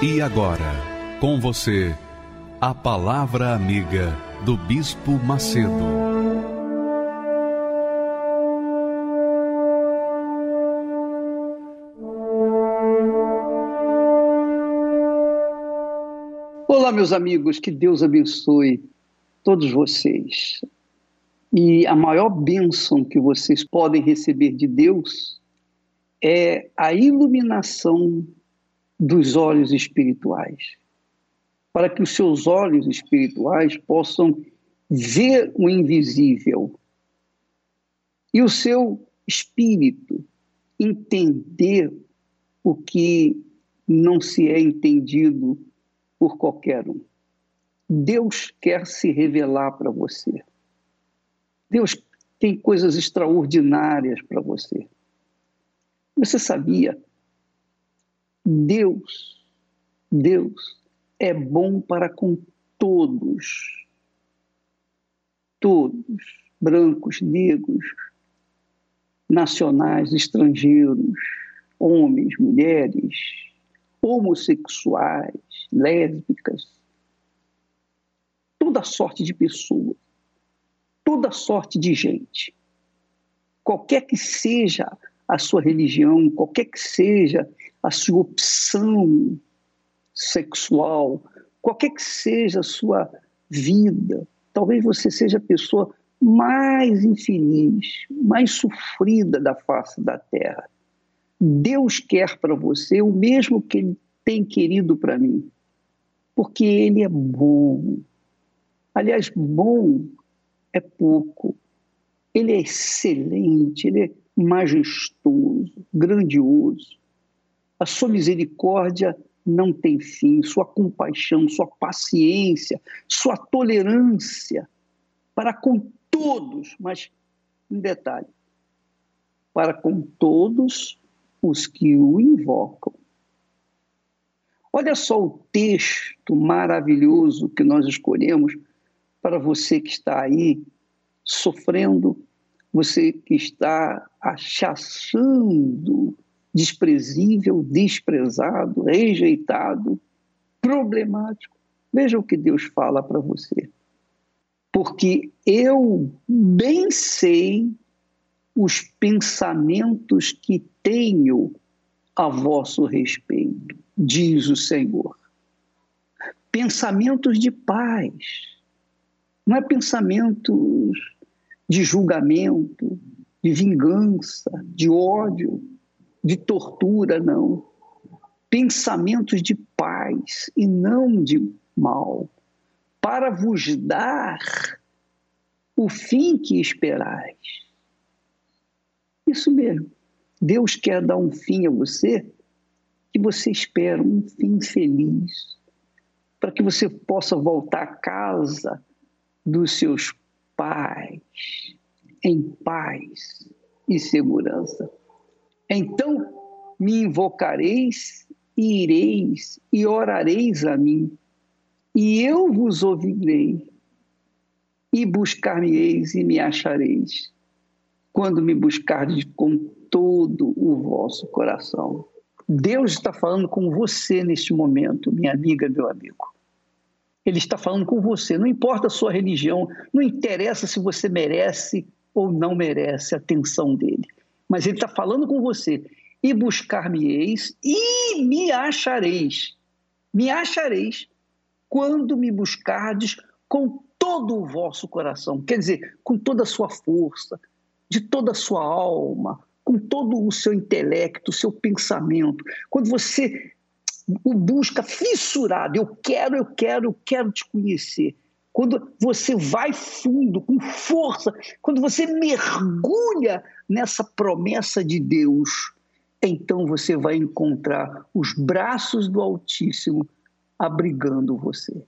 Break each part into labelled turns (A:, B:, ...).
A: E agora, com você, a Palavra Amiga do Bispo Macedo.
B: Olá, meus amigos, que Deus abençoe todos vocês. E a maior bênção que vocês podem receber de Deus é a iluminação dos olhos espirituais para que os seus olhos espirituais possam ver o invisível e o seu espírito entender o que não se é entendido por qualquer um. Deus quer se revelar para você. Deus tem coisas extraordinárias para você. Você sabia? Deus, Deus é bom para com todos. Todos, brancos, negros, nacionais, estrangeiros, homens, mulheres, homossexuais, lésbicas, toda sorte de pessoas, toda sorte de gente. Qualquer que seja a sua religião, qualquer que seja a sua opção sexual, qualquer que seja a sua vida, talvez você seja a pessoa mais infeliz, mais sofrida da face da terra. Deus quer para você o mesmo que Ele tem querido para mim, porque Ele é bom. Aliás, bom é pouco. Ele é excelente, ele é majestoso, grandioso. A sua misericórdia não tem fim, sua compaixão, sua paciência, sua tolerância para com todos, mas um detalhe, para com todos os que o invocam. Olha só o texto maravilhoso que nós escolhemos para você que está aí sofrendo, você que está achaçando desprezível, desprezado, rejeitado, problemático. Veja o que Deus fala para você. Porque eu bem sei os pensamentos que tenho a vosso respeito, diz o Senhor. Pensamentos de paz, não é pensamentos de julgamento, de vingança, de ódio, de tortura, não. Pensamentos de paz e não de mal, para vos dar o fim que esperais. Isso mesmo. Deus quer dar um fim a você que você espera, um fim feliz, para que você possa voltar à casa dos seus pais em paz e segurança. Então me invocareis e ireis e orareis a mim, e eu vos ouvirei, e buscar-me-eis e me achareis, quando me buscardes com todo o vosso coração. Deus está falando com você neste momento, minha amiga, meu amigo. Ele está falando com você. Não importa a sua religião, não interessa se você merece ou não merece a atenção dele mas ele está falando com você. E buscar-me-eis e me achareis. Me achareis quando me buscardes com todo o vosso coração. Quer dizer, com toda a sua força, de toda a sua alma, com todo o seu intelecto, o seu pensamento. Quando você o busca fissurado, eu quero, eu quero, eu quero te conhecer quando você vai fundo, com força, quando você mergulha nessa promessa de Deus, então você vai encontrar os braços do Altíssimo abrigando você.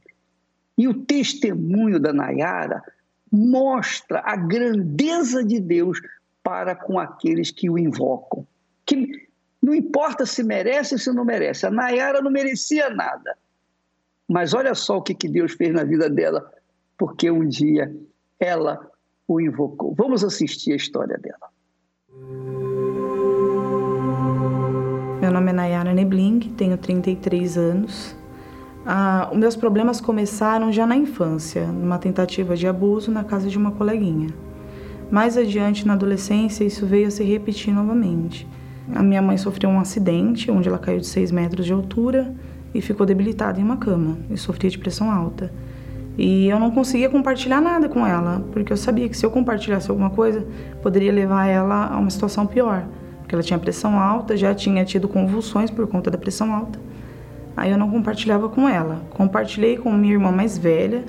B: E o testemunho da Nayara mostra a grandeza de Deus para com aqueles que o invocam. Que não importa se merece ou se não merece. A Nayara não merecia nada. Mas olha só o que, que Deus fez na vida dela, porque um dia ela o invocou. Vamos assistir a história dela.
C: Meu nome é Nayara Nebling, tenho 33 anos. Ah, os meus problemas começaram já na infância, numa tentativa de abuso na casa de uma coleguinha. Mais adiante, na adolescência, isso veio a se repetir novamente. A minha mãe sofreu um acidente onde ela caiu de 6 metros de altura e ficou debilitada em uma cama e sofria de pressão alta. E eu não conseguia compartilhar nada com ela, porque eu sabia que se eu compartilhasse alguma coisa, poderia levar ela a uma situação pior. Porque ela tinha pressão alta, já tinha tido convulsões por conta da pressão alta. Aí eu não compartilhava com ela. Compartilhei com minha irmã mais velha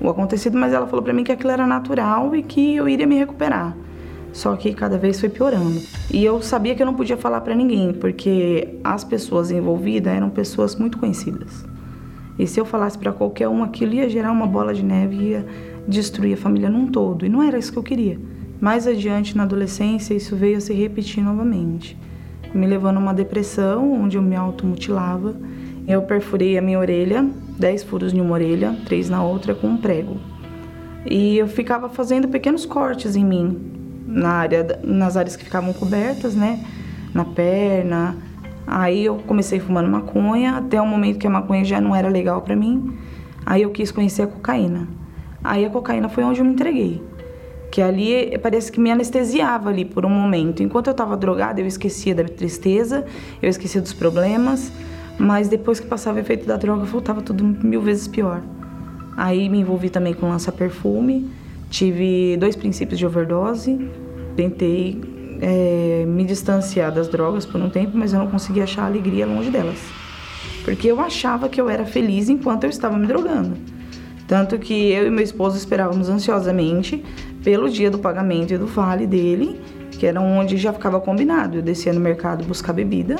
C: o acontecido, mas ela falou para mim que aquilo era natural e que eu iria me recuperar. Só que cada vez foi piorando. E eu sabia que eu não podia falar para ninguém, porque as pessoas envolvidas eram pessoas muito conhecidas. E se eu falasse para qualquer um, aquilo ia gerar uma bola de neve ia destruir a família num todo. E não era isso que eu queria. Mais adiante, na adolescência, isso veio a se repetir novamente, me levando a uma depressão, onde eu me automutilava eu perfurei a minha orelha, 10 furos em uma orelha, três na outra com um prego. E eu ficava fazendo pequenos cortes em mim, na área, nas áreas que ficavam cobertas, né? Na perna. Aí eu comecei fumando maconha, até o momento que a maconha já não era legal para mim. Aí eu quis conhecer a cocaína. Aí a cocaína foi onde eu me entreguei. Que ali parece que me anestesiava ali por um momento. Enquanto eu estava drogada, eu esquecia da tristeza, eu esquecia dos problemas. Mas depois que passava o efeito da droga, voltava tudo mil vezes pior. Aí me envolvi também com lança-perfume, tive dois princípios de overdose, tentei é, me distanciar das drogas por um tempo, mas eu não conseguia achar alegria longe delas. Porque eu achava que eu era feliz enquanto eu estava me drogando. Tanto que eu e meu esposo esperávamos ansiosamente pelo dia do pagamento e do vale dele, que era onde já ficava combinado. Eu descia no mercado buscar bebida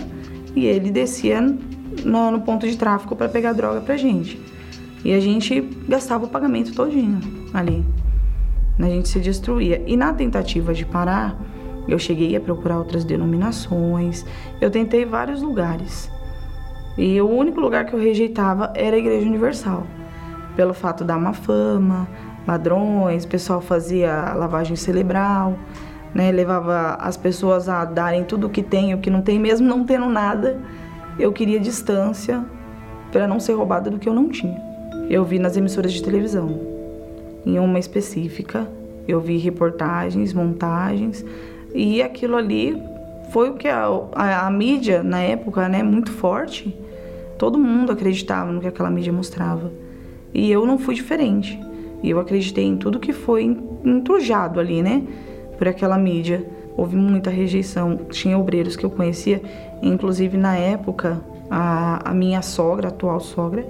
C: e ele descia no, no ponto de tráfico para pegar droga pra gente. E a gente gastava o pagamento todinho ali. A gente se destruía. E na tentativa de parar, eu cheguei a procurar outras denominações, eu tentei vários lugares. E o único lugar que eu rejeitava era a Igreja Universal. Pelo fato da má fama, ladrões, o pessoal fazia lavagem cerebral, né? levava as pessoas a darem tudo o que tem o que não tem, mesmo não tendo nada eu queria distância para não ser roubada do que eu não tinha. Eu vi nas emissoras de televisão, em uma específica, eu vi reportagens, montagens, e aquilo ali foi o que a, a, a mídia, na época, né, muito forte, todo mundo acreditava no que aquela mídia mostrava. E eu não fui diferente. E eu acreditei em tudo que foi entrujado ali, né, por aquela mídia houve muita rejeição. Tinha obreiros que eu conhecia, inclusive na época, a, a minha sogra, a atual sogra,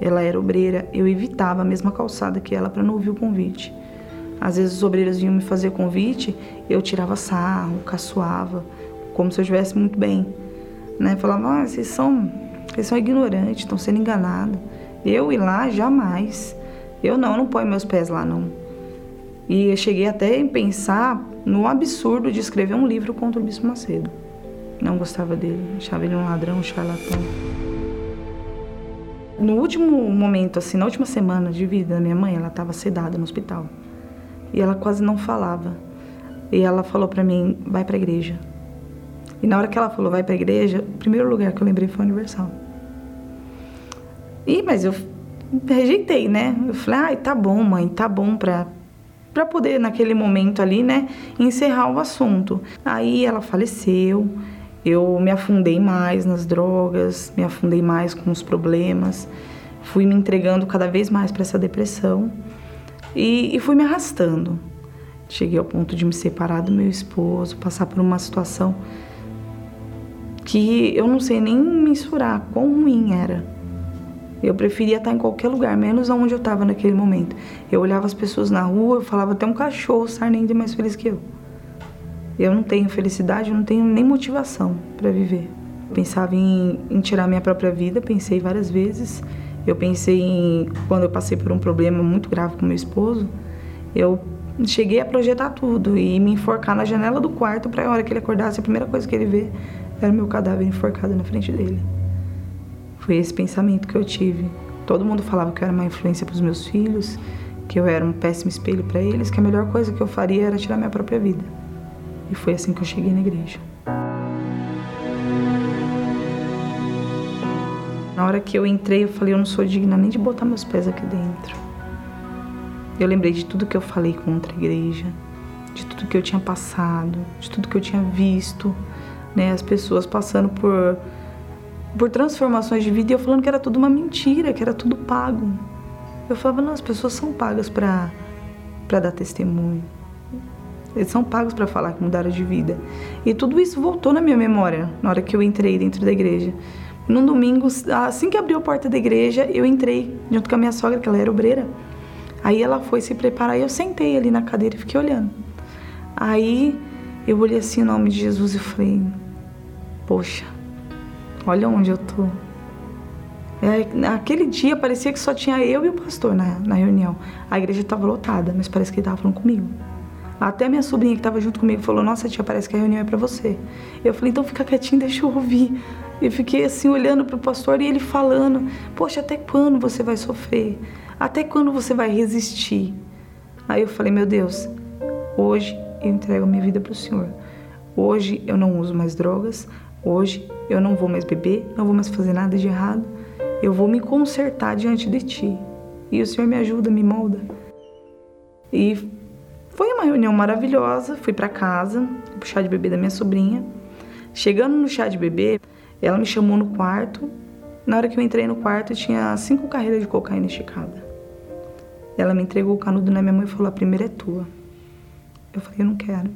C: ela era obreira. Eu evitava a mesma calçada que ela para não ouvir o convite. Às vezes os obreiros vinham me fazer convite, eu tirava sarro, caçoava, como se eu estivesse muito bem. Né? Falava, ah, vocês são, vocês são ignorantes, estão sendo enganados. Eu ir lá, jamais. Eu não, eu não ponho meus pés lá, não. E eu cheguei até a pensar no absurdo de escrever um livro contra o Bispo Macedo. Não gostava dele, achava ele um ladrão, um charlatão. No último momento, assim, na última semana de vida da minha mãe, ela estava sedada no hospital. E ela quase não falava. E ela falou para mim, vai para a igreja. E na hora que ela falou, vai para a igreja, o primeiro lugar que eu lembrei foi o Universal. E, mas eu rejeitei, né? Eu falei, ai, tá bom, mãe, tá bom pra, para poder naquele momento ali, né, encerrar o assunto. Aí ela faleceu. Eu me afundei mais nas drogas, me afundei mais com os problemas, fui me entregando cada vez mais para essa depressão e, e fui me arrastando. Cheguei ao ponto de me separar do meu esposo, passar por uma situação que eu não sei nem mensurar quão ruim era. Eu preferia estar em qualquer lugar, menos onde eu estava naquele momento. Eu olhava as pessoas na rua, eu falava até um cachorro sarnento mais feliz que eu. Eu não tenho felicidade, eu não tenho nem motivação para viver. Pensava em, em tirar minha própria vida, pensei várias vezes. Eu pensei em quando eu passei por um problema muito grave com meu esposo, eu cheguei a projetar tudo e me enforcar na janela do quarto para a hora que ele acordasse, a primeira coisa que ele vê era meu cadáver enforcado na frente dele. Foi esse pensamento que eu tive. Todo mundo falava que eu era uma influência para os meus filhos, que eu era um péssimo espelho para eles, que a melhor coisa que eu faria era tirar minha própria vida. E foi assim que eu cheguei na igreja. Na hora que eu entrei, eu falei: eu não sou digna nem de botar meus pés aqui dentro. Eu lembrei de tudo que eu falei contra a igreja, de tudo que eu tinha passado, de tudo que eu tinha visto, né? As pessoas passando por por transformações de vida e eu falando que era tudo uma mentira, que era tudo pago. Eu falava, não, as pessoas são pagas para para dar testemunho. Eles são pagos para falar que mudaram de vida. E tudo isso voltou na minha memória na hora que eu entrei dentro da igreja. Num domingo, assim que abriu a porta da igreja, eu entrei junto com a minha sogra, que ela era obreira. Aí ela foi se preparar e eu sentei ali na cadeira e fiquei olhando. Aí eu olhei assim o nome de Jesus e falei: Poxa, olha onde eu tô. É, naquele dia parecia que só tinha eu e o pastor na, na reunião. A igreja estava lotada, mas parece que ele estava falando comigo. Até minha sobrinha que estava junto comigo falou: Nossa, tia, parece que a reunião é para você. Eu falei: Então fica quietinho, deixa eu ouvir. E fiquei assim olhando para o pastor e ele falando: Poxa, até quando você vai sofrer? Até quando você vai resistir? Aí eu falei: Meu Deus, hoje eu entrego minha vida para o Senhor. Hoje eu não uso mais drogas. Hoje eu não vou mais beber, não vou mais fazer nada de errado. Eu vou me consertar diante de Ti. E o Senhor me ajuda, me molda. E foi uma reunião maravilhosa. Fui para casa, pro chá de bebê da minha sobrinha. Chegando no chá de bebê, ela me chamou no quarto. Na hora que eu entrei no quarto, tinha cinco carreiras de cocaína esticada. Ela me entregou o canudo na minha mão e falou: A primeira é tua. Eu falei: Eu não quero.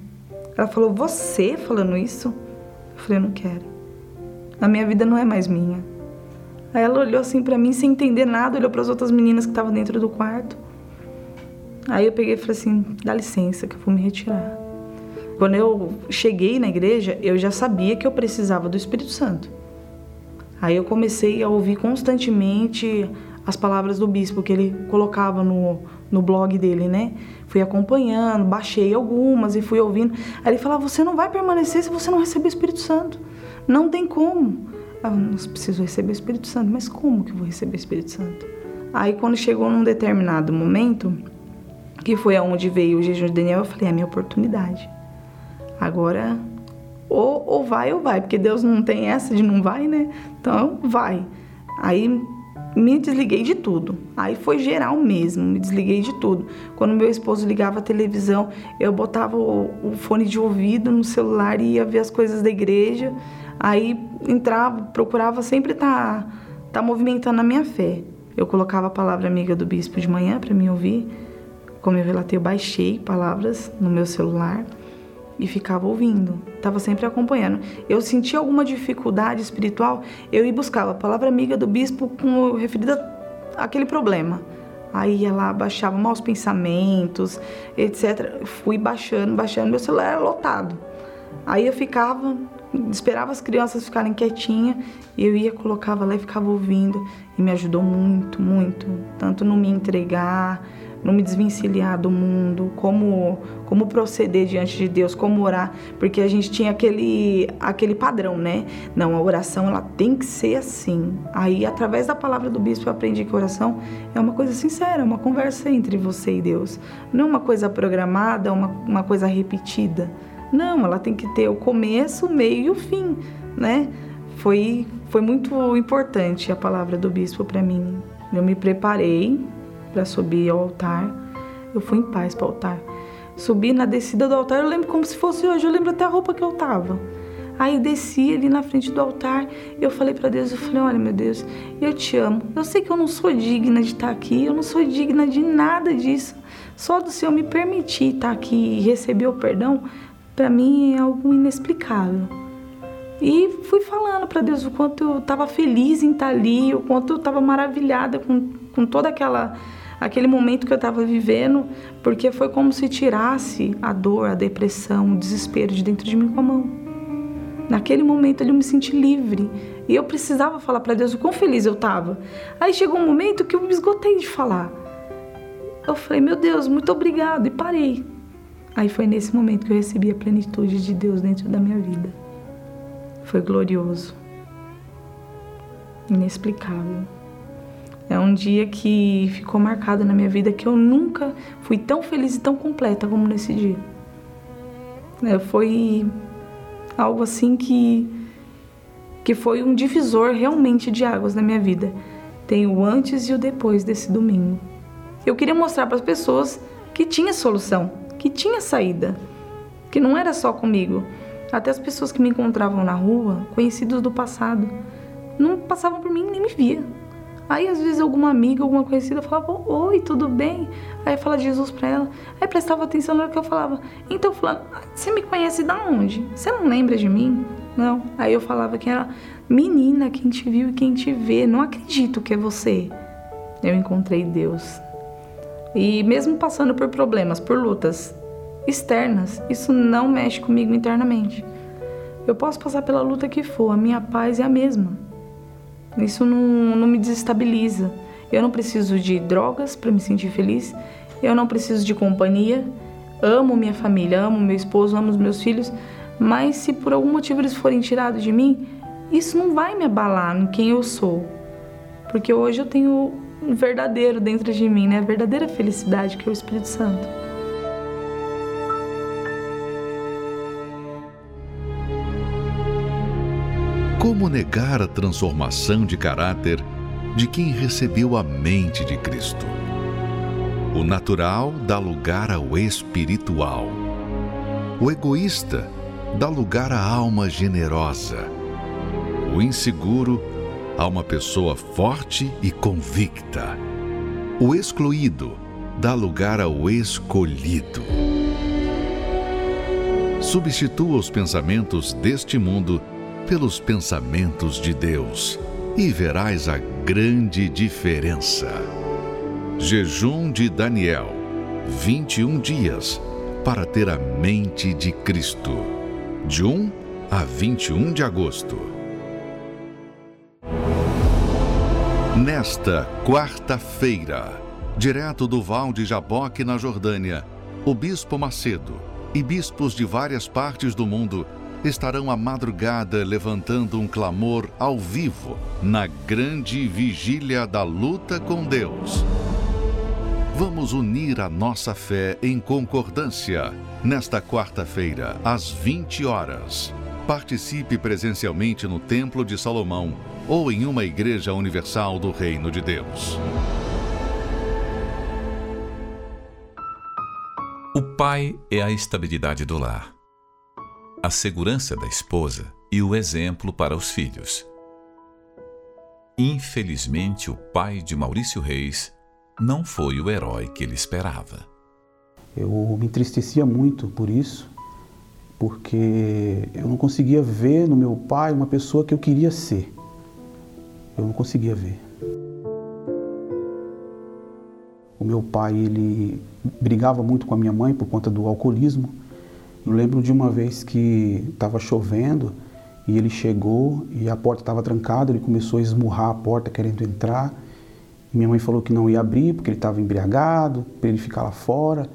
C: Ela falou: Você falando isso? Eu falei: Eu não quero. A minha vida não é mais minha. Aí ela olhou assim para mim sem entender nada, olhou para as outras meninas que estavam dentro do quarto. Aí eu peguei e falei assim: Dá licença que eu vou me retirar. Quando eu cheguei na igreja, eu já sabia que eu precisava do Espírito Santo. Aí eu comecei a ouvir constantemente as palavras do bispo que ele colocava no, no blog dele, né? Fui acompanhando, baixei algumas e fui ouvindo. Aí ele falava: Você não vai permanecer se você não receber o Espírito Santo. Não tem como. Eu não preciso receber o Espírito Santo, mas como que eu vou receber o Espírito Santo? Aí quando chegou num determinado momento, que foi aonde veio o jejum de Daniel, eu falei: É a minha oportunidade. Agora, ou, ou vai ou vai, porque Deus não tem essa de não vai, né? Então, vai. Aí me desliguei de tudo. Aí foi geral mesmo, me desliguei de tudo. Quando meu esposo ligava a televisão, eu botava o, o, fone de ouvido no celular e ia ver as coisas da igreja. Aí entrava, procurava sempre estar tá, tá movimentando a minha fé. Eu colocava a palavra amiga do bispo de manhã para me ouvir. Como eu relatei, eu baixei palavras no meu celular e ficava ouvindo, estava sempre acompanhando. Eu sentia alguma dificuldade espiritual, eu ia buscar a palavra amiga do bispo com referida àquele problema. Aí lá, baixava maus pensamentos, etc. Fui baixando, baixando, meu celular era lotado. Aí eu ficava, esperava as crianças ficarem quietinhas, eu ia, colocava lá e ficava ouvindo. E me ajudou muito, muito. Tanto no me entregar, não me desvencilhar do mundo, como como proceder diante de Deus, como orar, porque a gente tinha aquele aquele padrão, né? Não, a oração ela tem que ser assim. Aí através da palavra do bispo eu aprendi que oração é uma coisa sincera, uma conversa entre você e Deus, não uma coisa programada, uma, uma coisa repetida. Não, ela tem que ter o começo, o meio e o fim, né? Foi foi muito importante a palavra do bispo para mim. Eu me preparei para subir ao altar. Eu fui em paz para o altar. Subi na descida do altar, eu lembro como se fosse hoje, eu lembro até a roupa que eu tava. Aí desci ali na frente do altar, eu falei para Deus, eu falei: "Olha, meu Deus, eu te amo. Eu sei que eu não sou digna de estar aqui, eu não sou digna de nada disso. Só do Senhor me permitir estar aqui e receber o perdão, para mim é algo inexplicável." E fui falando para Deus o quanto eu estava feliz em estar ali, o quanto eu estava maravilhada com, com toda aquela aquele momento que eu estava vivendo, porque foi como se tirasse a dor, a depressão, o desespero de dentro de mim com a mão. Naquele momento eu me senti livre e eu precisava falar para Deus o quão feliz eu estava. Aí chegou um momento que eu me esgotei de falar. Eu falei, meu Deus, muito obrigado, e parei. Aí foi nesse momento que eu recebi a plenitude de Deus dentro da minha vida. Foi glorioso, inexplicável. É um dia que ficou marcado na minha vida que eu nunca fui tão feliz e tão completa como nesse dia. É, foi algo assim que que foi um divisor realmente de águas na minha vida. Tem o antes e o depois desse domingo. Eu queria mostrar para as pessoas que tinha solução, que tinha saída, que não era só comigo. Até as pessoas que me encontravam na rua, conhecidos do passado, não passavam por mim nem me via. Aí às vezes alguma amiga, alguma conhecida falava: "Oi, tudo bem?" Aí fala de Jesus para ela. Aí prestava atenção na hora que eu falava: "Então, fulano, você me conhece da onde? Você não lembra de mim?" Não. Aí eu falava que era menina, quem te viu e quem te vê. Não acredito que é você. Eu encontrei Deus. E mesmo passando por problemas, por lutas externas, isso não mexe comigo internamente. Eu posso passar pela luta que for, a minha paz é a mesma. Isso não, não me desestabiliza. Eu não preciso de drogas para me sentir feliz. Eu não preciso de companhia. Amo minha família, amo meu esposo, amo os meus filhos. Mas se por algum motivo eles forem tirados de mim, isso não vai me abalar em quem eu sou. Porque hoje eu tenho um verdadeiro dentro de mim, né? A verdadeira felicidade que é o Espírito Santo.
A: Como negar a transformação de caráter de quem recebeu a mente de Cristo? O natural dá lugar ao espiritual. O egoísta dá lugar à alma generosa. O inseguro a uma pessoa forte e convicta. O excluído dá lugar ao escolhido. Substitua os pensamentos deste mundo pelos pensamentos de Deus e verás a grande diferença. Jejum de Daniel 21 dias para ter a mente de Cristo. De 1 a 21 de agosto. Nesta quarta-feira, direto do Val de Jaboque, na Jordânia, o Bispo Macedo e bispos de várias partes do mundo estarão à madrugada levantando um clamor ao vivo na grande vigília da luta com Deus. Vamos unir a nossa fé em concordância nesta quarta-feira, às 20 horas. Participe presencialmente no Templo de Salomão ou em uma igreja universal do Reino de Deus.
D: O pai é a estabilidade do lar a segurança da esposa e o exemplo para os filhos. Infelizmente, o pai de Maurício Reis não foi o herói que ele esperava.
E: Eu me entristecia muito por isso, porque eu não conseguia ver no meu pai uma pessoa que eu queria ser. Eu não conseguia ver. O meu pai, ele brigava muito com a minha mãe por conta do alcoolismo eu lembro de uma vez que estava chovendo e ele chegou e a porta estava trancada, ele começou a esmurrar a porta querendo entrar. Minha mãe falou que não ia abrir porque ele estava embriagado, para ele ficar lá fora.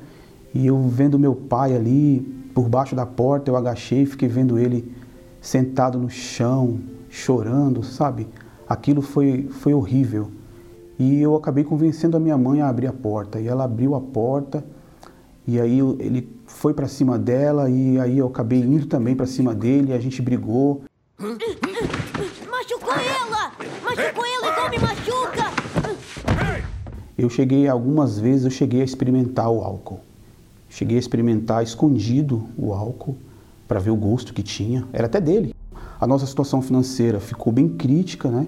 E: E eu vendo meu pai ali por baixo da porta, eu agachei e fiquei vendo ele sentado no chão, chorando, sabe? Aquilo foi, foi horrível. E eu acabei convencendo a minha mãe a abrir a porta. E ela abriu a porta e aí ele foi para cima dela e aí eu acabei indo também para cima dele a gente brigou.
F: Machucou ela! Machucou ela igual me machuca!
E: Eu cheguei algumas vezes, eu cheguei a experimentar o álcool. Cheguei a experimentar escondido o álcool para ver o gosto que tinha. Era até dele. A nossa situação financeira ficou bem crítica, né?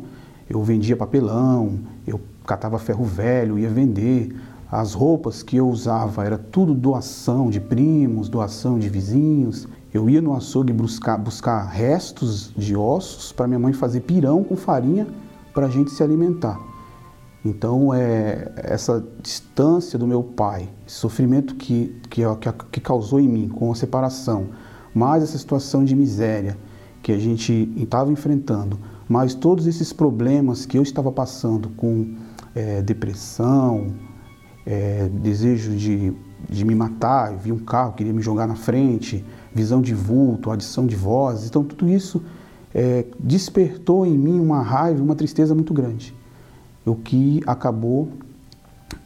E: Eu vendia papelão, eu catava ferro velho, ia vender. As roupas que eu usava era tudo doação de primos, doação de vizinhos. Eu ia no açougue buscar, buscar restos de ossos para minha mãe fazer pirão com farinha para a gente se alimentar. Então, é, essa distância do meu pai, esse sofrimento que, que, que, causou em mim com a separação, mais essa situação de miséria que a gente estava enfrentando, mais todos esses problemas que eu estava passando com é, depressão, é, desejo de, de me matar, vi um carro, queria me jogar na frente, visão de vulto, adição de vozes. Então, tudo isso é, despertou em mim uma raiva, uma tristeza muito grande. O que acabou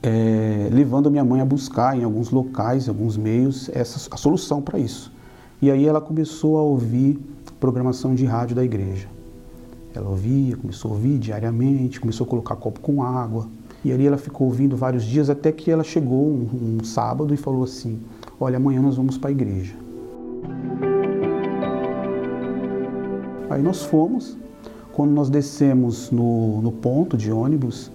E: é, levando a minha mãe a buscar em alguns locais, em alguns meios, essa, a solução para isso. E aí ela começou a ouvir programação de rádio da igreja. Ela ouvia, começou a ouvir diariamente, começou a colocar copo com água. E ali ela ficou ouvindo vários dias até que ela chegou um, um sábado e falou assim: Olha, amanhã nós vamos para a igreja. Aí nós fomos. Quando nós descemos no, no ponto de ônibus,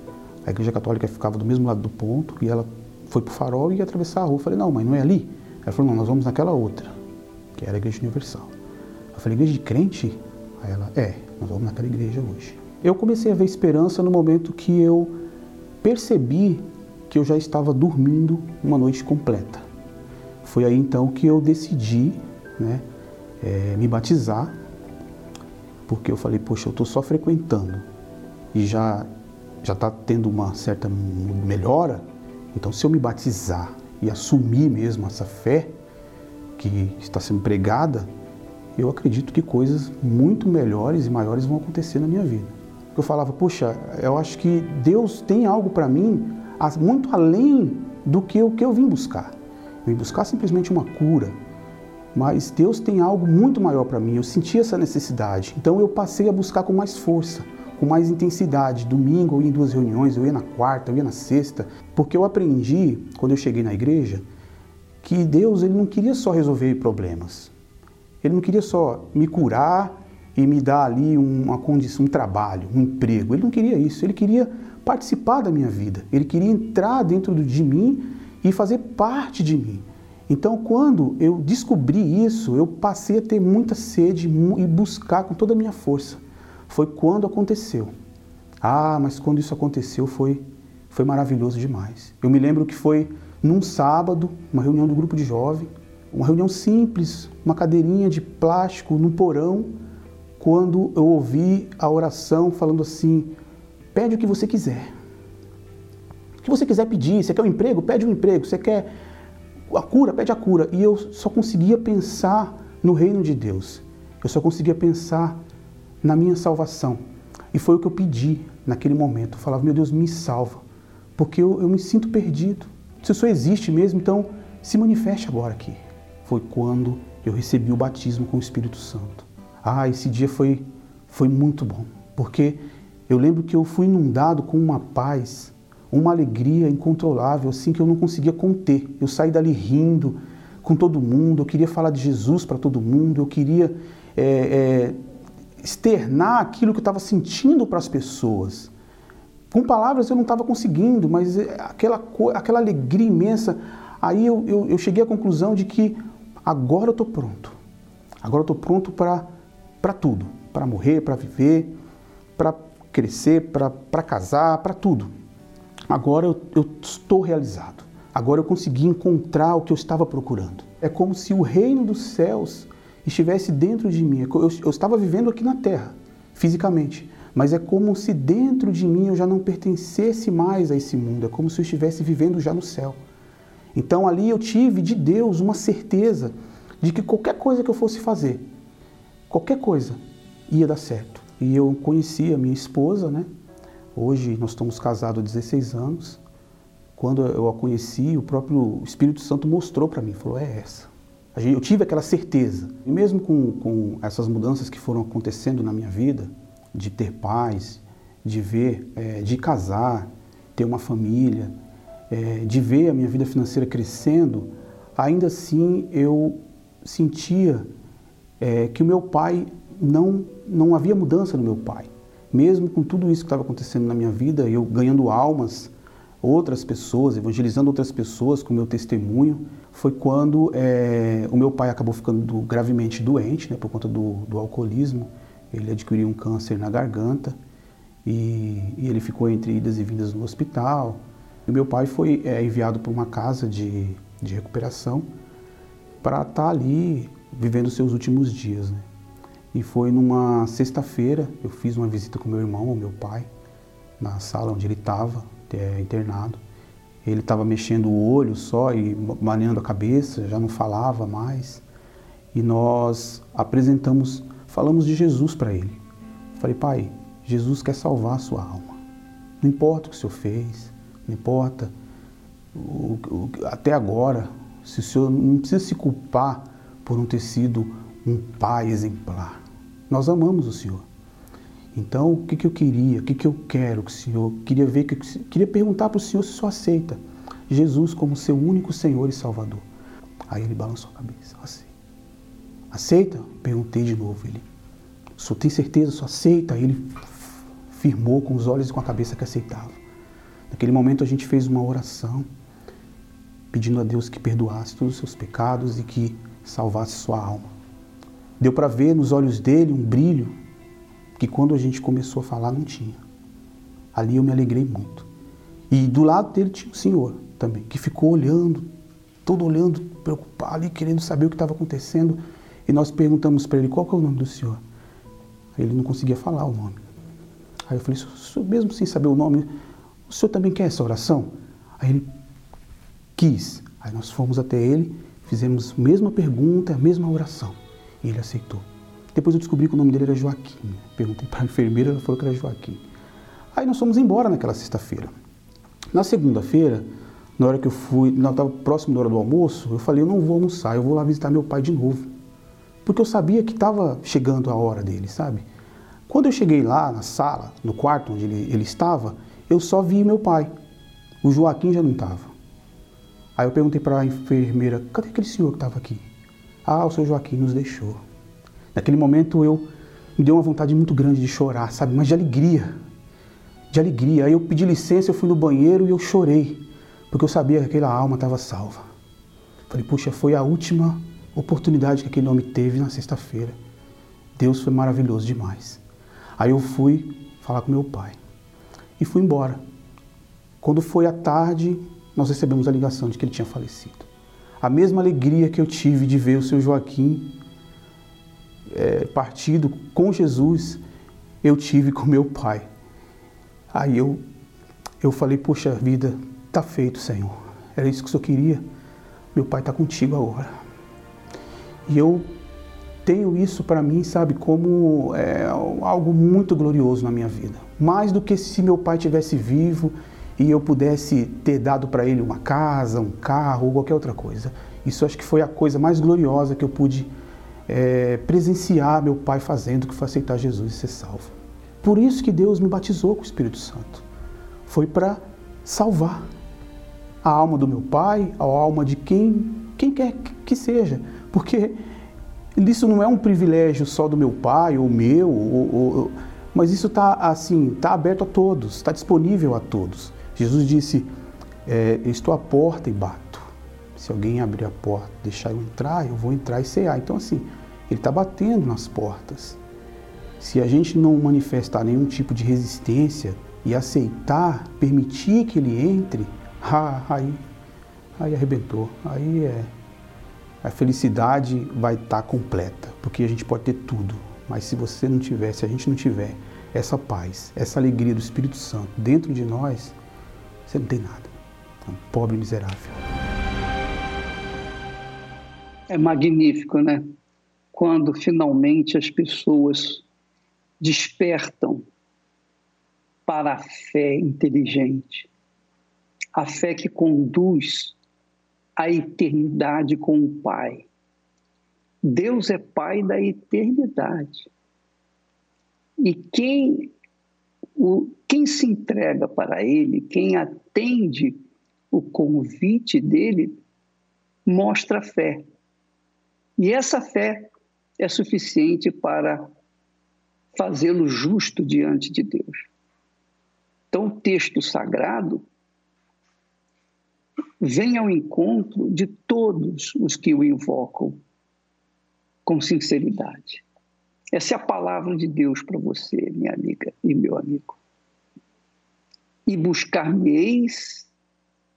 E: a igreja católica ficava do mesmo lado do ponto e ela foi para o farol e ia atravessar a rua. Eu falei: Não, mãe, não é ali? Ela falou: Não, nós vamos naquela outra, que era a igreja universal. Eu falei: Igreja de crente? Aí ela: É, nós vamos naquela igreja hoje. Eu comecei a ver esperança no momento que eu percebi que eu já estava dormindo uma noite completa. Foi aí então que eu decidi né, é, me batizar, porque eu falei, poxa, eu estou só frequentando e já já está tendo uma certa melhora, então se eu me batizar e assumir mesmo essa fé que está sendo pregada, eu acredito que coisas muito melhores e maiores vão acontecer na minha vida. Eu falava, puxa, eu acho que Deus tem algo para mim muito além do que o que eu vim buscar. Eu vim buscar simplesmente uma cura, mas Deus tem algo muito maior para mim. Eu senti essa necessidade, então eu passei a buscar com mais força, com mais intensidade. Domingo eu ia em duas reuniões, eu ia na quarta, eu ia na sexta, porque eu aprendi quando eu cheguei na igreja que Deus ele não queria só resolver problemas. Ele não queria só me curar e me dar ali uma condição, um trabalho, um emprego. Ele não queria isso. Ele queria participar da minha vida. Ele queria entrar dentro de mim e fazer parte de mim. Então, quando eu descobri isso, eu passei a ter muita sede e buscar com toda a minha força. Foi quando aconteceu. Ah, mas quando isso aconteceu foi, foi maravilhoso demais. Eu me lembro que foi num sábado, uma reunião do grupo de jovem, uma reunião simples, uma cadeirinha de plástico no porão, quando eu ouvi a oração falando assim: pede o que você quiser. O que você quiser pedir, você quer um emprego? Pede um emprego. Você quer a cura? Pede a cura. E eu só conseguia pensar no reino de Deus. Eu só conseguia pensar na minha salvação. E foi o que eu pedi naquele momento. Eu falava, meu Deus, me salva. Porque eu, eu me sinto perdido. Se isso existe mesmo, então se manifeste agora aqui foi quando eu recebi o batismo com o Espírito Santo. Ah, esse dia foi, foi muito bom, porque eu lembro que eu fui inundado com uma paz, uma alegria incontrolável, assim que eu não conseguia conter. Eu saí dali rindo com todo mundo, eu queria falar de Jesus para todo mundo, eu queria é, é, externar aquilo que eu estava sentindo para as pessoas. Com palavras eu não estava conseguindo, mas é, aquela, aquela alegria imensa. Aí eu, eu, eu cheguei à conclusão de que agora eu estou pronto. Agora eu estou pronto para tudo. Para morrer, para viver, para crescer, para casar, para tudo. Agora eu, eu estou realizado. Agora eu consegui encontrar o que eu estava procurando. É como se o reino dos céus estivesse dentro de mim. Eu, eu estava vivendo aqui na terra, fisicamente, mas é como se dentro de mim eu já não pertencesse mais a esse mundo. É como se eu estivesse vivendo já no céu. Então ali eu tive de Deus uma certeza de que qualquer coisa que eu fosse fazer, qualquer coisa, ia dar certo. E eu conheci a minha esposa, né? Hoje nós estamos casados há 16 anos. Quando eu a conheci, o próprio Espírito Santo mostrou para mim, falou: é essa. Eu tive aquela certeza. E mesmo com, com essas mudanças que foram acontecendo na minha vida, de ter paz, de ver, é, de casar, ter uma família, é, de ver a minha vida financeira crescendo, ainda assim eu sentia é, que o meu pai não não havia mudança no meu pai, mesmo com tudo isso que estava acontecendo na minha vida, eu ganhando almas, outras pessoas, evangelizando outras pessoas com meu testemunho, foi quando é, o meu pai acabou ficando gravemente doente, né, por conta do, do alcoolismo. Ele adquiriu um câncer na garganta e, e ele ficou entre idas e vindas no hospital. E meu pai foi é, enviado para uma casa de, de recuperação para estar tá ali vivendo seus últimos dias. Né? E foi numa sexta-feira, eu fiz uma visita com meu irmão, meu pai, na sala onde ele estava, é, internado. Ele estava mexendo o olho só e maneando a cabeça, já não falava mais. E nós apresentamos, falamos de Jesus para ele. Falei, pai, Jesus quer salvar a sua alma. Não importa o que o senhor fez, não importa o, o, até agora, se o senhor não precisa se culpar por não ter sido um pai exemplar. Nós amamos o senhor. Então, o que, que eu queria, o que, que eu quero que o senhor, queria ver, que, queria perguntar para o senhor se o senhor aceita Jesus como seu único Senhor e Salvador. Aí ele balançou a cabeça, assim. Aceita? Perguntei de novo. Ele, senhor tem certeza? Só aceita? Aí ele firmou com os olhos e com a cabeça que aceitava. Naquele momento a gente fez uma oração, pedindo a Deus que perdoasse todos os seus pecados e que salvasse sua alma. Deu para ver nos olhos dele um brilho que quando a gente começou a falar não tinha. Ali eu me alegrei muito. E do lado dele tinha o Senhor também, que ficou olhando, todo olhando, preocupado ali, querendo saber o que estava acontecendo. E nós perguntamos para ele qual que é o nome do Senhor. Ele não conseguia falar o nome. Aí eu falei, mesmo sem saber o nome, o senhor também quer essa oração? Aí ele quis. Aí nós fomos até ele, fizemos a mesma pergunta, a mesma oração. E ele aceitou. Depois eu descobri que o nome dele era Joaquim. Perguntei para a enfermeira, ela falou que era Joaquim. Aí nós fomos embora naquela sexta-feira. Na segunda-feira, na hora que eu fui, não estava próximo da hora do almoço, eu falei, eu não vou almoçar, eu vou lá visitar meu pai de novo. Porque eu sabia que estava chegando a hora dele, sabe? Quando eu cheguei lá na sala, no quarto onde ele, ele estava, eu só vi meu pai. O Joaquim já não estava. Aí eu perguntei para a enfermeira, cadê aquele senhor que estava aqui? Ah, o seu Joaquim nos deixou. Naquele momento eu me deu uma vontade muito grande de chorar, sabe? Mas de alegria. De alegria. Aí eu pedi licença, eu fui no banheiro e eu chorei, porque eu sabia que aquela alma estava salva. Falei, puxa, foi a última oportunidade que aquele homem teve na sexta-feira. Deus foi maravilhoso demais. Aí eu fui falar com meu pai e fui embora. Quando foi à tarde, nós recebemos a ligação de que ele tinha falecido. A mesma alegria que eu tive de ver o seu Joaquim é, partido com Jesus, eu tive com meu pai. Aí eu, eu falei, poxa vida, tá feito, Senhor. Era isso que o Senhor queria. Meu pai está contigo agora. E eu tenho isso para mim, sabe, como é, algo muito glorioso na minha vida. Mais do que se meu pai tivesse vivo e eu pudesse ter dado para ele uma casa, um carro ou qualquer outra coisa. Isso acho que foi a coisa mais gloriosa que eu pude é, presenciar meu pai fazendo, que foi aceitar Jesus e ser salvo. Por isso que Deus me batizou com o Espírito Santo. Foi para salvar a alma do meu pai, a alma de quem, quem quer que seja. Porque isso não é um privilégio só do meu pai ou meu, ou, ou, mas isso está assim, está aberto a todos, está disponível a todos. Jesus disse: é, Estou à porta e bato. Se alguém abrir a porta, deixar eu entrar, eu vou entrar e cear. Então assim, ele está batendo nas portas. Se a gente não manifestar nenhum tipo de resistência e aceitar, permitir que ele entre, ah, aí, aí arrebentou. Aí é. A felicidade vai estar tá completa, porque a gente pode ter tudo, mas se você não tiver, se a gente não tiver essa paz, essa alegria do Espírito Santo dentro de nós, você não tem nada. É um pobre miserável.
B: É magnífico, né? quando finalmente as pessoas despertam para a fé inteligente, a fé que conduz à eternidade com o Pai. Deus é Pai da eternidade. E quem, o, quem se entrega para Ele, quem atende o convite dele, mostra fé. E essa fé é suficiente para fazê-lo justo diante de Deus. Então, o texto sagrado vem ao encontro de todos os que o invocam com sinceridade. Essa é a palavra de Deus para você, minha amiga e meu amigo. E buscar-me-eis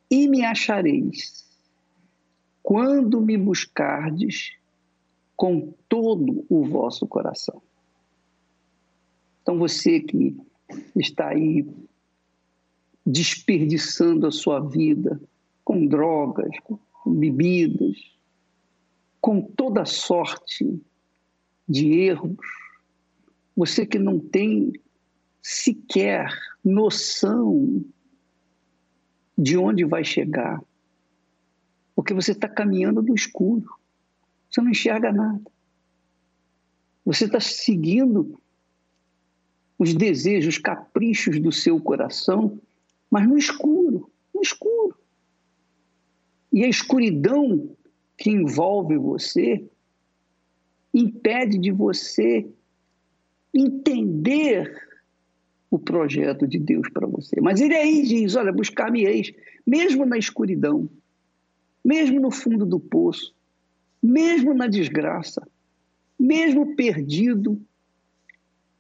B: e me achareis, quando me buscardes com todo o vosso coração. Então você que está aí desperdiçando a sua vida com drogas, com bebidas, com toda sorte de erros, você que não tem sequer noção de onde vai chegar, porque você está caminhando no escuro, você não enxerga nada. Você está seguindo os desejos, os caprichos do seu coração, mas no escuro, no escuro. E a escuridão que envolve você impede de você entender o projeto de Deus para você. Mas ele aí diz: Olha, buscar-me-eis, mesmo na escuridão, mesmo no fundo do poço, mesmo na desgraça, mesmo perdido,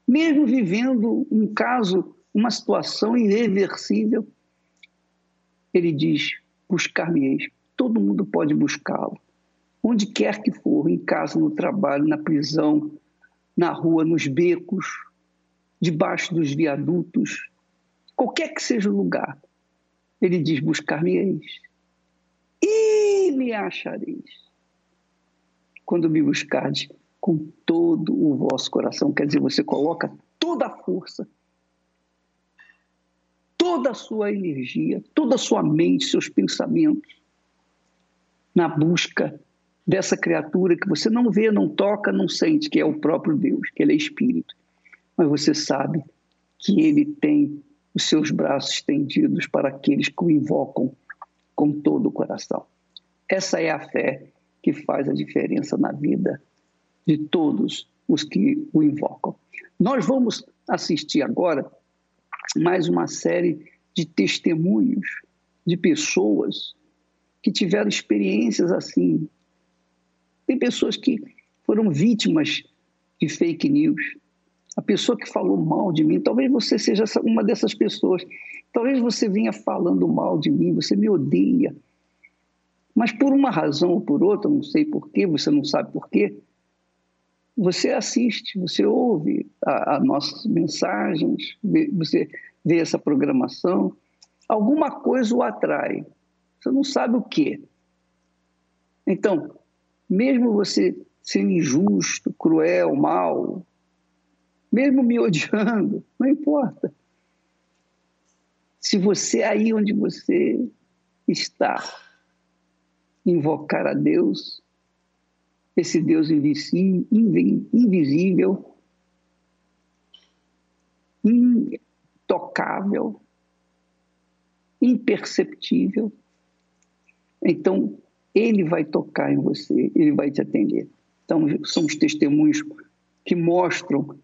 B: mesmo vivendo um caso, uma situação irreversível, ele diz: buscar-me-eis. Todo mundo pode buscá-lo, onde quer que for, em casa, no trabalho, na prisão, na rua, nos becos, debaixo dos viadutos, qualquer que seja o lugar. Ele diz: buscar-me-eis e me achareis. Quando me buscardes com todo o vosso coração. Quer dizer, você coloca toda a força, toda a sua energia, toda a sua mente, seus pensamentos na busca dessa criatura que você não vê, não toca, não sente, que é o próprio Deus, que ele é espírito. Mas você sabe que ele tem os seus braços estendidos para aqueles que o invocam com todo o coração. Essa é a fé que faz a diferença na vida de todos os que o invocam. Nós vamos assistir agora mais uma série de testemunhos de pessoas que tiveram experiências assim. Tem pessoas que foram vítimas de fake news. A pessoa que falou mal de mim, talvez você seja uma dessas pessoas. Talvez você venha falando mal de mim, você me odeia. Mas por uma razão ou por outra, não sei porquê, você não sabe porquê, você assiste, você ouve as nossas mensagens, você vê essa programação, alguma coisa o atrai. Você não sabe o quê. Então, mesmo você sendo injusto, cruel, mal, mesmo me odiando, não importa. Se você aí onde você está invocar a Deus, esse Deus invisível, intocável, imperceptível. Então, ele vai tocar em você, ele vai te atender. Então, são os testemunhos que mostram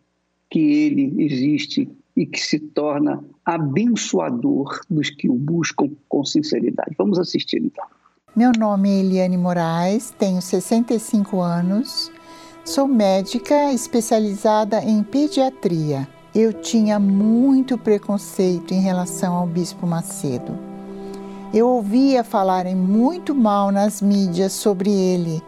B: que ele existe e que se torna abençoador dos que o buscam com sinceridade. Vamos assistir então.
G: Meu nome é Eliane Moraes, tenho 65 anos, sou médica especializada em pediatria. Eu tinha muito preconceito em relação ao Bispo Macedo. Eu ouvia falarem muito mal nas mídias sobre ele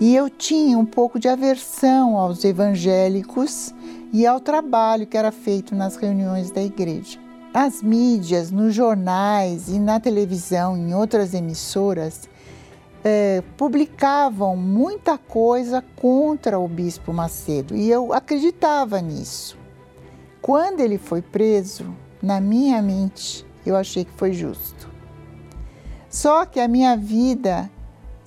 G: e eu tinha um pouco de aversão aos evangélicos e ao trabalho que era feito nas reuniões da igreja. As mídias, nos jornais e na televisão, em outras emissoras, é, publicavam muita coisa contra o Bispo Macedo e eu acreditava nisso. Quando ele foi preso, na minha mente, eu achei que foi justo. Só que a minha vida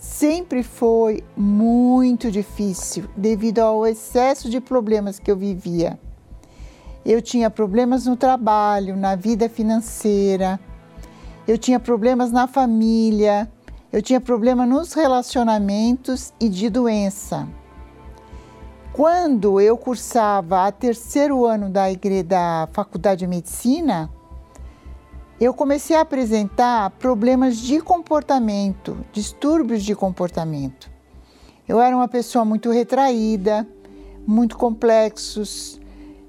G: sempre foi muito difícil devido ao excesso de problemas que eu vivia. Eu tinha problemas no trabalho, na vida financeira, eu tinha problemas na família, eu tinha problema nos relacionamentos e de doença. Quando eu cursava a terceiro ano da, da faculdade de medicina, eu comecei a apresentar problemas de comportamento, distúrbios de comportamento. Eu era uma pessoa muito retraída, muito complexos,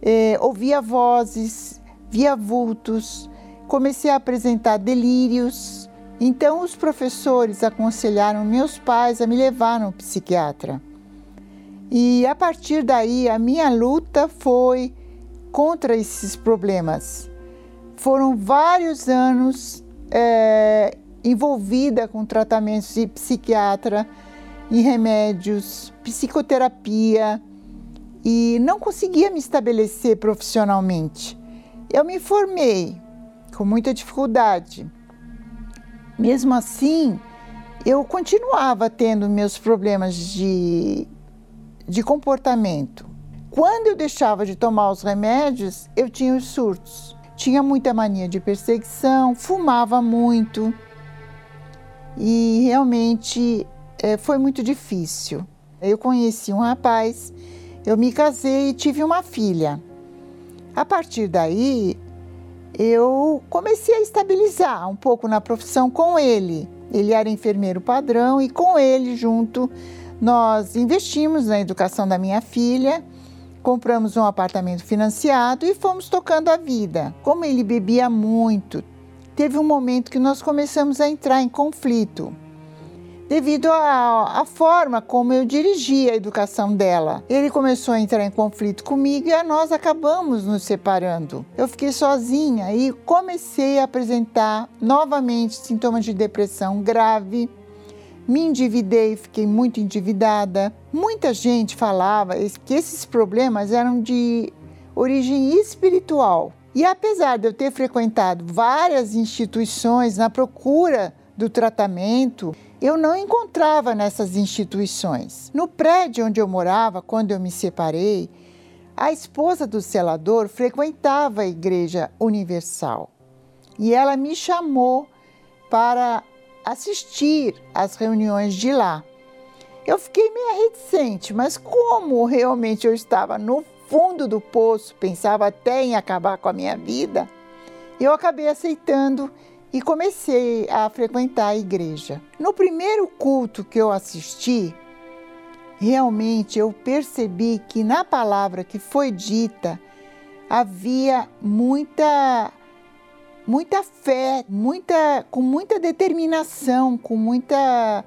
G: eh, ouvia vozes, via vultos, comecei a apresentar delírios. Então, os professores aconselharam meus pais a me levar no psiquiatra. E a partir daí, a minha luta foi contra esses problemas. Foram vários anos é, envolvida com tratamentos de psiquiatra, em remédios, psicoterapia e não conseguia me estabelecer profissionalmente. Eu me formei com muita dificuldade. Mesmo assim, eu continuava tendo meus problemas de, de comportamento. Quando eu deixava de tomar os remédios, eu tinha os surtos. Tinha muita mania de perseguição, fumava muito e realmente é, foi muito difícil. Eu conheci um rapaz, eu me casei e tive uma filha. A partir daí, eu comecei a estabilizar um pouco na profissão com ele. Ele era enfermeiro padrão e com ele junto nós investimos na educação da minha filha, compramos um apartamento financiado e fomos tocando a vida. Como ele bebia muito, teve um momento que nós começamos a entrar em conflito devido à, forma como eu dirigia a educação dela. Ele começou a entrar em conflito comigo e nós acabamos nos separando. Eu fiquei sozinha e comecei a apresentar novamente sintomas de depressão grave. Me endividei, fiquei muito endividada. Muita gente falava que esses problemas eram de origem espiritual. E apesar de eu ter frequentado várias instituições na procura do tratamento, eu não encontrava nessas instituições. No prédio onde eu morava, quando eu me separei, a esposa do selador frequentava a Igreja Universal e ela me chamou para assistir às reuniões de lá. Eu fiquei meio reticente, mas como realmente eu estava no fundo do poço, pensava até em acabar com a minha vida, eu acabei aceitando e comecei a frequentar a igreja. No primeiro culto que eu assisti, realmente eu percebi que na palavra que foi dita havia muita muita fé, muita com muita determinação, com muita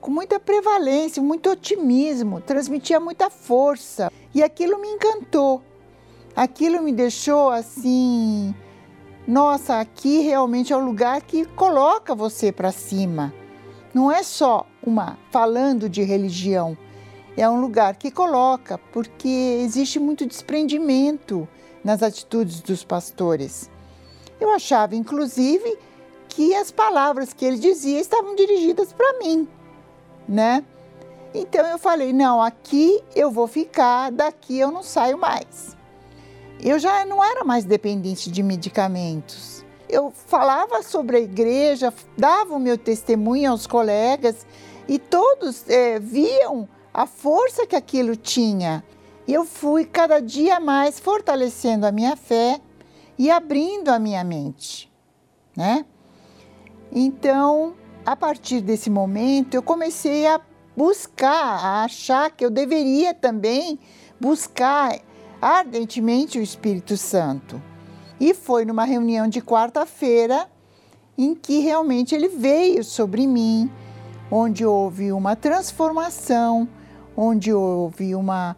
G: com muita prevalência, muito otimismo, transmitia muita força. E aquilo me encantou. Aquilo me deixou assim, nossa, aqui realmente é o lugar que coloca você para cima. Não é só uma falando de religião, é um lugar que coloca, porque existe muito desprendimento nas atitudes dos pastores. Eu achava, inclusive, que as palavras que ele dizia estavam dirigidas para mim né? Então eu falei: não, aqui eu vou ficar, daqui eu não saio mais. Eu já não era mais dependente de medicamentos. Eu falava sobre a igreja, dava o meu testemunho aos colegas e todos é, viam a força que aquilo tinha. E eu fui cada dia mais fortalecendo a minha fé e abrindo a minha mente, né? Então, a partir desse momento, eu comecei a buscar, a achar que eu deveria também buscar ardentemente o Espírito Santo. E foi numa reunião de quarta-feira em que realmente ele veio sobre mim, onde houve uma transformação, onde houve uma.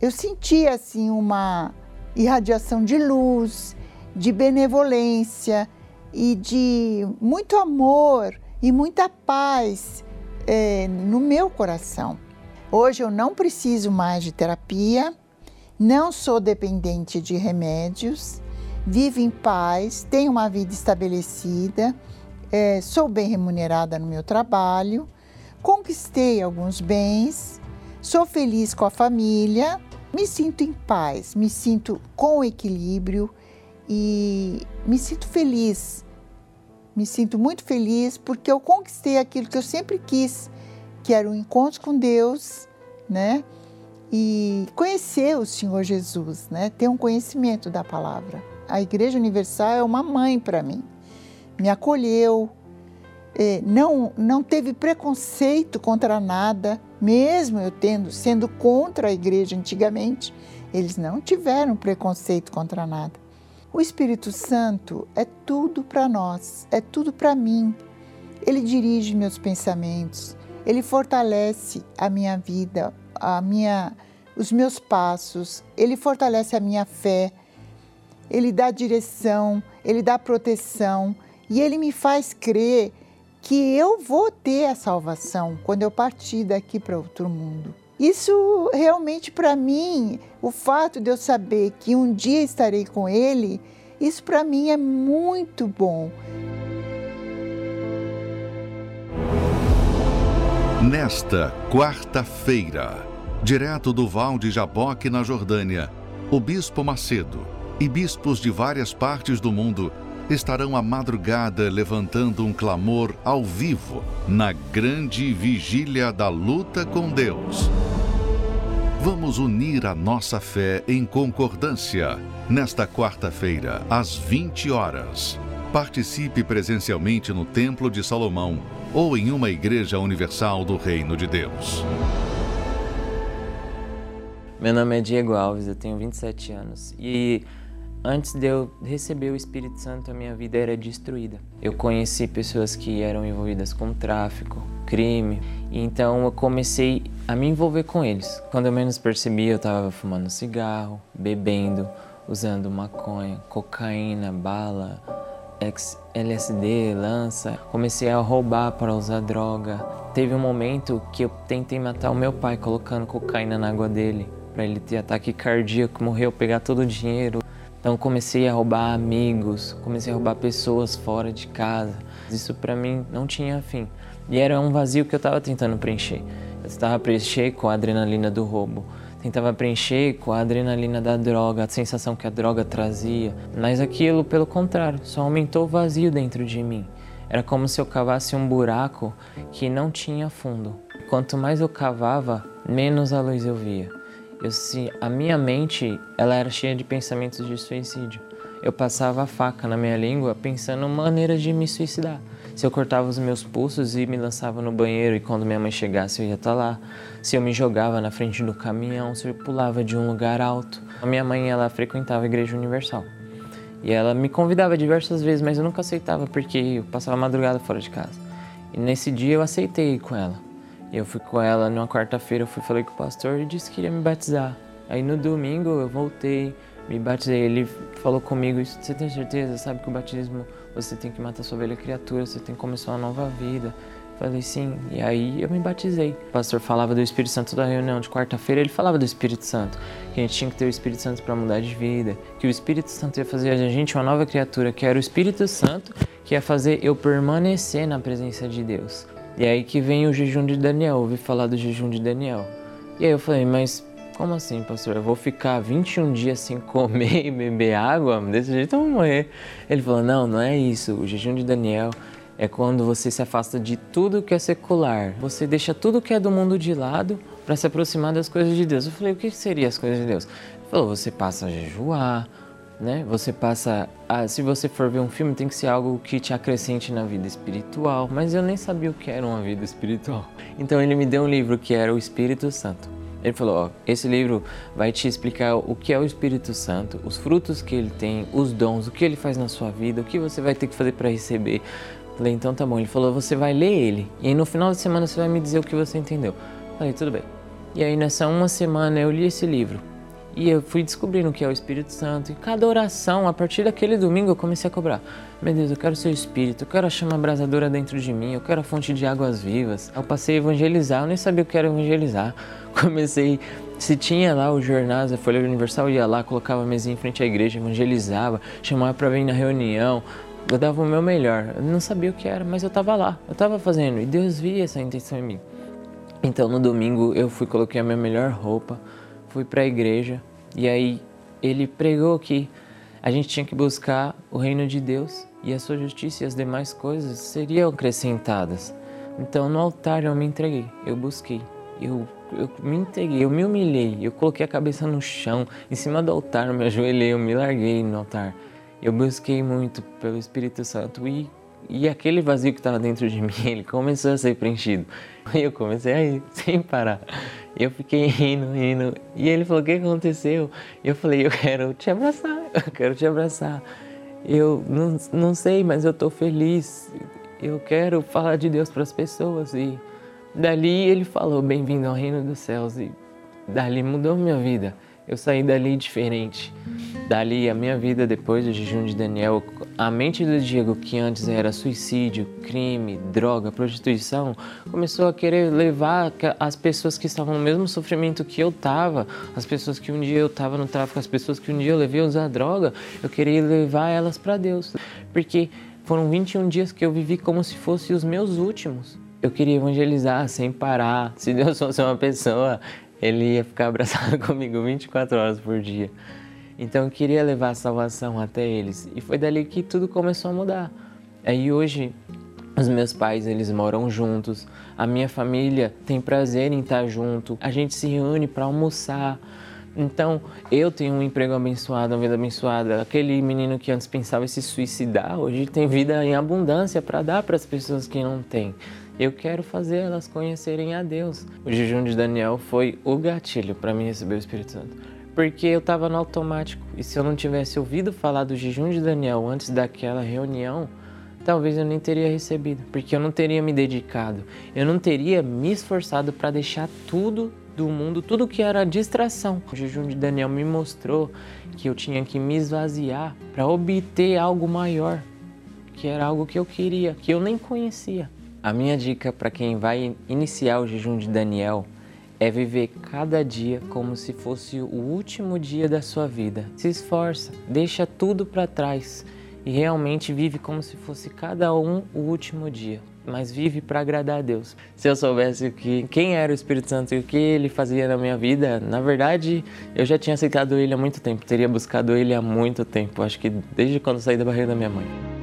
G: Eu senti assim uma irradiação de luz, de benevolência e de muito amor e muita paz é, no meu coração. Hoje eu não preciso mais de terapia, não sou dependente de remédios, vivo em paz, tenho uma vida estabelecida, é, sou bem remunerada no meu trabalho, conquistei alguns bens, sou feliz com a família, me sinto em paz, me sinto com equilíbrio e me sinto feliz me sinto muito feliz porque eu conquistei aquilo que eu sempre quis, que era um encontro com Deus, né? E conhecer o Senhor Jesus, né? Ter um conhecimento da palavra. A Igreja Universal é uma mãe para mim. Me acolheu, é, não, não teve preconceito contra nada, mesmo eu tendo sendo contra a igreja antigamente, eles não tiveram preconceito contra nada. O Espírito Santo é tudo para nós, é tudo para mim. Ele dirige meus pensamentos, ele fortalece a minha vida, a minha, os meus passos, ele fortalece a minha fé, ele dá direção, ele dá proteção e ele me faz crer que eu vou ter a salvação quando eu partir daqui para outro mundo. Isso realmente para mim, o fato de eu saber que um dia estarei com ele, isso para mim é muito bom.
A: Nesta quarta-feira, direto do Val de Jaboque, na Jordânia, o Bispo Macedo e bispos de várias partes do mundo estarão à madrugada levantando um clamor ao vivo na grande vigília da luta com Deus. Vamos unir a nossa fé em concordância nesta quarta-feira, às 20 horas. Participe presencialmente no Templo de Salomão ou em uma igreja universal do Reino de Deus.
H: Meu nome é Diego Alves, eu tenho 27 anos e Antes de eu receber o Espírito Santo, a minha vida era destruída. Eu conheci pessoas que eram envolvidas com tráfico, crime, então eu comecei a me envolver com eles. Quando eu menos percebi, eu estava fumando cigarro, bebendo, usando maconha, cocaína, bala, LSD, lança. Comecei a roubar para usar droga. Teve um momento que eu tentei matar o meu pai colocando cocaína na água dele, para ele ter ataque cardíaco, morreu, pegar todo o dinheiro. Então comecei a roubar amigos, comecei a roubar pessoas fora de casa. Isso para mim não tinha fim. E era um vazio que eu estava tentando preencher. Eu estava preencher com a adrenalina do roubo, tentava preencher com a adrenalina da droga, a sensação que a droga trazia. Mas aquilo, pelo contrário, só aumentou o vazio dentro de mim. Era como se eu cavasse um buraco que não tinha fundo. Quanto mais eu cavava, menos a luz eu via eu, se, a minha mente ela era cheia de pensamentos de suicídio. Eu passava a faca na minha língua pensando maneiras de me suicidar. Se eu cortava os meus pulsos e me lançava no banheiro e quando minha mãe chegasse eu ia estar tá lá. Se eu me jogava na frente do caminhão, se eu pulava de um lugar alto. A minha mãe ela frequentava a Igreja Universal. E ela me convidava diversas vezes, mas eu nunca aceitava porque eu passava madrugada fora de casa. E nesse dia eu aceitei com ela. Eu fui com ela numa quarta-feira, eu fui falei com o pastor e disse que iria me batizar. Aí no domingo eu voltei, me batizei. Ele falou comigo: Você tem certeza? Sabe que o batismo você tem que matar sua velha criatura, você tem que começar uma nova vida. Falei sim, e aí eu me batizei. O pastor falava do Espírito Santo da reunião de quarta-feira, ele falava do Espírito Santo, que a gente tinha que ter o Espírito Santo para mudar de vida, que o Espírito Santo ia fazer a gente uma nova criatura, que era o Espírito Santo que ia fazer eu permanecer na presença de Deus. E aí que vem o jejum de Daniel, ouvi falar do jejum de Daniel. E aí eu falei, mas como assim, pastor? Eu vou ficar 21 dias sem comer e beber água? Desse jeito eu vou morrer. Ele falou, não, não é isso. O jejum de Daniel é quando você se afasta de tudo que é secular. Você deixa tudo que é do mundo de lado para se aproximar das coisas de Deus. Eu falei, o que seria as coisas de Deus? Ele falou, você passa a jejuar, né? Você passa, a, se você for ver um filme, tem que ser algo que te acrescente na vida espiritual. Mas eu nem sabia o que era uma vida espiritual. Então ele me deu um livro que era o Espírito Santo. Ele falou: ó, esse livro vai te explicar o que é o Espírito Santo, os frutos que ele tem, os dons, o que ele faz na sua vida, o que você vai ter que fazer para receber. Falei: então tá bom. Ele falou: você vai ler ele e no final da semana você vai me dizer o que você entendeu. Falei: tudo bem. E aí nessa uma semana eu li esse livro. E eu fui descobrindo o que é o Espírito Santo. E cada oração, a partir daquele domingo, eu comecei a cobrar. Meu Deus, eu quero o seu Espírito, eu quero a chama abrasadora dentro de mim, eu quero a fonte de águas vivas. Eu passei a evangelizar, eu nem sabia o que era evangelizar. Comecei, se tinha lá o jornal, a Folha Universal, eu ia lá, colocava a mesinha em frente à igreja, evangelizava, chamava para vir na reunião. Eu dava o meu melhor. Eu não sabia o que era, mas eu estava lá, eu estava fazendo. E Deus via essa intenção em mim. Então no domingo eu fui, coloquei a minha melhor roupa, fui para a igreja e aí ele pregou que a gente tinha que buscar o reino de Deus e a sua justiça e as demais coisas seriam acrescentadas. Então no altar eu me entreguei, eu busquei, eu, eu me entreguei, eu me humilhei, eu coloquei a cabeça no chão, em cima do altar, eu me ajoelhei, eu me larguei no altar. Eu busquei muito pelo Espírito Santo e, e aquele vazio que estava dentro de mim, ele começou a ser preenchido. E eu comecei a ir sem parar. Eu fiquei rindo, rindo. E ele falou: O que aconteceu? Eu falei: Eu quero te abraçar, eu quero te abraçar. Eu não, não sei, mas eu estou feliz. Eu quero falar de Deus para as pessoas. E dali ele falou: Bem-vindo ao reino dos céus. E dali mudou minha vida. Eu saí dali diferente. Dali a minha vida depois do jejum de Daniel, a mente do Diego, que antes era suicídio, crime, droga, prostituição, começou a querer levar as pessoas que estavam no mesmo sofrimento que eu estava, as pessoas que um dia eu estava no tráfico, as pessoas que um dia eu levei a usar droga, eu queria levar elas para Deus. Porque foram 21 dias que eu vivi como se fossem os meus últimos. Eu queria evangelizar sem parar. Se Deus fosse uma pessoa, ele ia ficar abraçado comigo 24 horas por dia. Então eu queria levar a salvação até eles. E foi dali que tudo começou a mudar. Aí hoje os meus pais, eles moram juntos. A minha família tem prazer em estar junto. A gente se reúne para almoçar. Então, eu tenho um emprego abençoado, uma vida abençoada. Aquele menino que antes pensava em se suicidar, hoje tem vida em abundância para dar para as pessoas que não têm. Eu quero fazer elas conhecerem a Deus. O jejum de Daniel foi o gatilho para mim receber o Espírito Santo. Porque eu estava no automático e se eu não tivesse ouvido falar do jejum de Daniel antes daquela reunião, talvez eu nem teria recebido, porque eu não teria me dedicado, eu não teria me esforçado para deixar tudo do mundo, tudo que era distração. O jejum de Daniel me mostrou que eu tinha que me esvaziar para obter algo maior, que era algo que eu queria, que eu nem conhecia. A minha dica para quem vai iniciar o jejum de Daniel é viver cada dia como se fosse o último dia da sua vida. Se esforça, deixa tudo para trás e realmente vive como se fosse cada um o último dia, mas vive para agradar a Deus. Se eu soubesse que quem era o Espírito Santo e o que ele fazia na minha vida, na verdade, eu já tinha aceitado ele há muito tempo, teria buscado ele há muito tempo, acho que desde quando saí da barriga da minha mãe.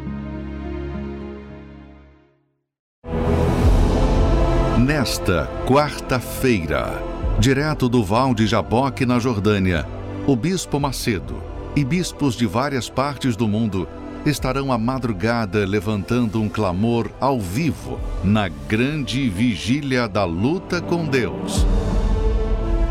A: Nesta quarta-feira, direto do Val de Jaboque, na Jordânia, o Bispo Macedo e bispos de várias partes do mundo estarão à madrugada levantando um clamor ao vivo na grande vigília da luta com Deus.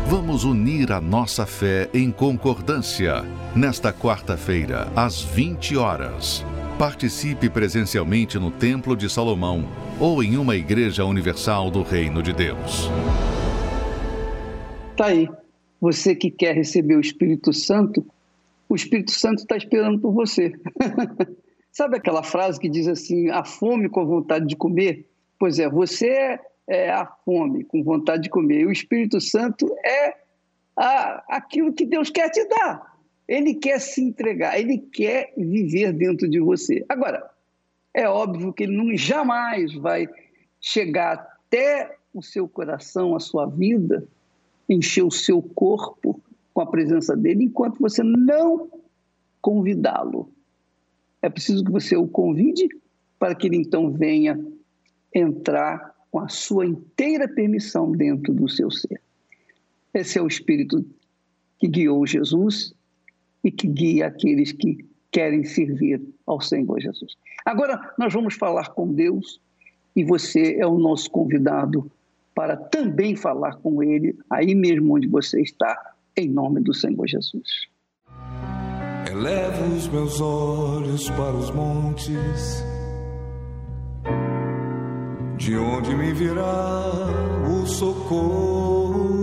A: Vamos unir a nossa fé em concordância nesta quarta-feira, às 20 horas. Participe presencialmente no Templo de Salomão ou em uma igreja universal do Reino de Deus.
B: Tá aí. Você que quer receber o Espírito Santo, o Espírito Santo está esperando por você. Sabe aquela frase que diz assim: a fome com vontade de comer? Pois é, você é a fome com vontade de comer. E o Espírito Santo é a, aquilo que Deus quer te dar. Ele quer se entregar, ele quer viver dentro de você. Agora, é óbvio que ele não jamais vai chegar até o seu coração, a sua vida, encher o seu corpo com a presença dele, enquanto você não convidá-lo. É preciso que você o convide para que ele então venha entrar com a sua inteira permissão dentro do seu ser. Esse é o espírito que guiou Jesus e que guia aqueles que querem servir ao Senhor Jesus. Agora nós vamos falar com Deus e você é o nosso convidado para também falar com Ele aí mesmo onde você está, em nome do Senhor Jesus.
I: Elevo os meus olhos para os montes, de onde me virá o socorro.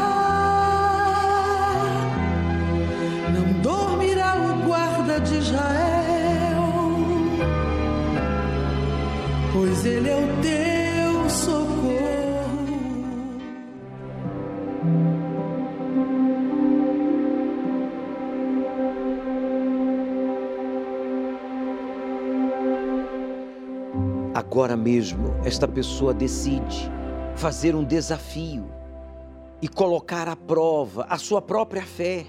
J: Pois ele é o teu socorro.
K: Agora mesmo, esta pessoa decide fazer um desafio e colocar à prova a sua própria fé.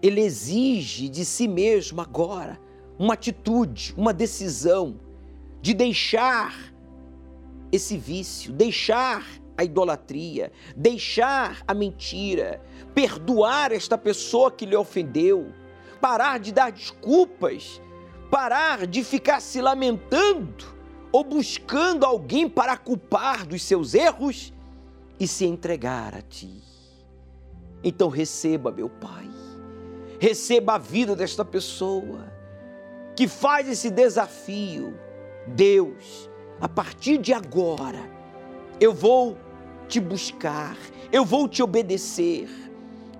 K: Ele exige de si mesmo agora uma atitude, uma decisão de deixar esse vício, deixar a idolatria, deixar a mentira, perdoar esta pessoa que lhe ofendeu, parar de dar desculpas, parar de ficar se lamentando ou buscando alguém para culpar dos seus erros e se entregar a ti. Então receba, meu Pai, receba a vida desta pessoa que faz esse desafio. Deus, a partir de agora, eu vou te buscar, eu vou te obedecer,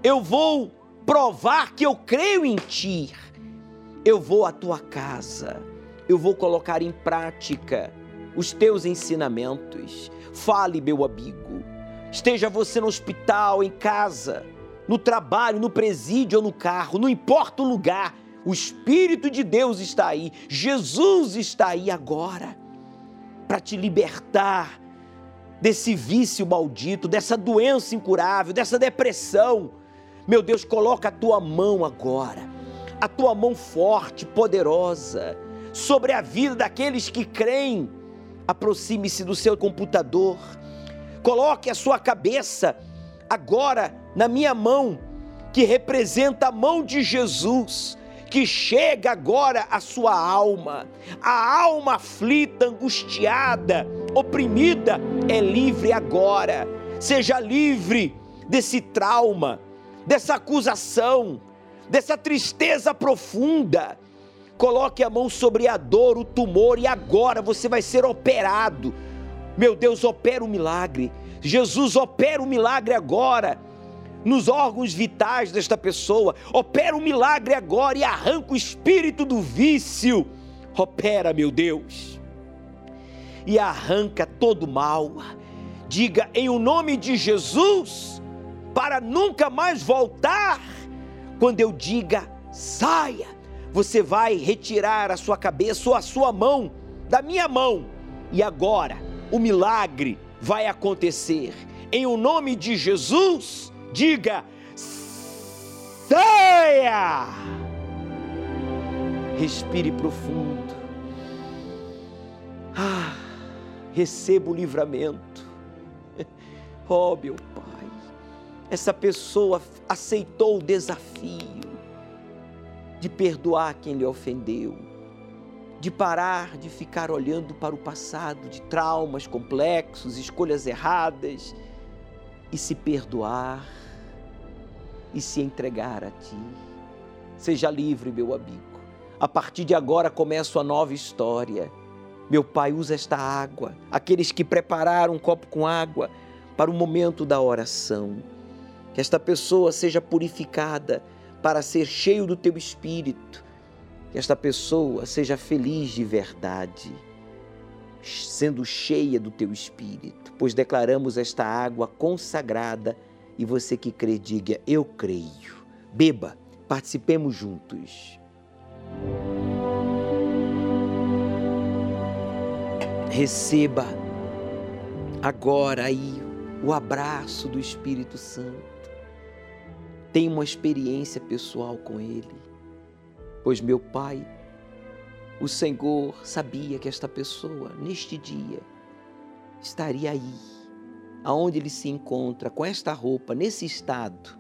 K: eu vou provar que eu creio em ti. Eu vou à tua casa, eu vou colocar em prática os teus ensinamentos. Fale, meu amigo. Esteja você no hospital, em casa, no trabalho, no presídio ou no carro, não importa o lugar, o Espírito de Deus está aí, Jesus está aí agora para te libertar desse vício maldito, dessa doença incurável, dessa depressão. Meu Deus, coloca a tua mão agora, a tua mão forte, poderosa, sobre a vida daqueles que creem. Aproxime-se do seu computador, coloque a sua cabeça agora na minha mão, que representa a mão de Jesus que chega agora à sua alma. A alma aflita, angustiada, oprimida, é livre agora. Seja livre desse trauma, dessa acusação, dessa tristeza profunda. Coloque a mão sobre a dor, o tumor, e agora você vai ser operado. Meu Deus, opera o milagre. Jesus opera o milagre agora nos órgãos vitais desta pessoa. Opera um milagre agora e arranca o espírito do vício. Opera, meu Deus. E arranca todo mal. Diga em o nome de Jesus, para nunca mais voltar. Quando eu diga saia, você vai retirar a sua cabeça ou a sua mão da minha mão. E agora o milagre vai acontecer. Em o nome de Jesus, Diga: saia! Respire profundo. Ah, receba o livramento. Oh, meu Pai, essa pessoa aceitou o desafio de perdoar quem lhe ofendeu, de parar de ficar olhando para o passado, de traumas complexos, escolhas erradas e se perdoar e se entregar a Ti. Seja livre, meu amigo. A partir de agora começa a nova história. Meu Pai, usa esta água, aqueles que prepararam um copo com água para o momento da oração. Que esta pessoa seja purificada para ser cheio do Teu Espírito. Que esta pessoa seja feliz de verdade, sendo cheia do Teu Espírito, pois declaramos esta água consagrada e você que crê, diga: Eu creio. Beba, participemos juntos. Receba agora aí o abraço do Espírito Santo. Tenha uma experiência pessoal com Ele, pois meu Pai, o Senhor sabia que esta pessoa, neste dia, estaria aí aonde ele se encontra com esta roupa, nesse estado,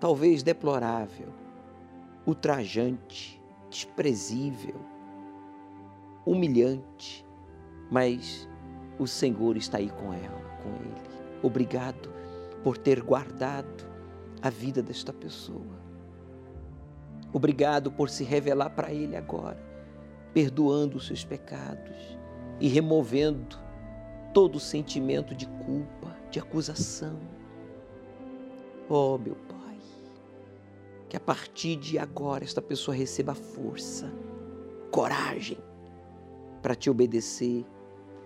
K: talvez deplorável, ultrajante, desprezível, humilhante, mas o Senhor está aí com ela, com ele. Obrigado por ter guardado a vida desta pessoa. Obrigado por se revelar para ele agora, perdoando os seus pecados e removendo todo sentimento de culpa, de acusação. Oh, meu Pai, que a partir de agora esta pessoa receba força, coragem para te obedecer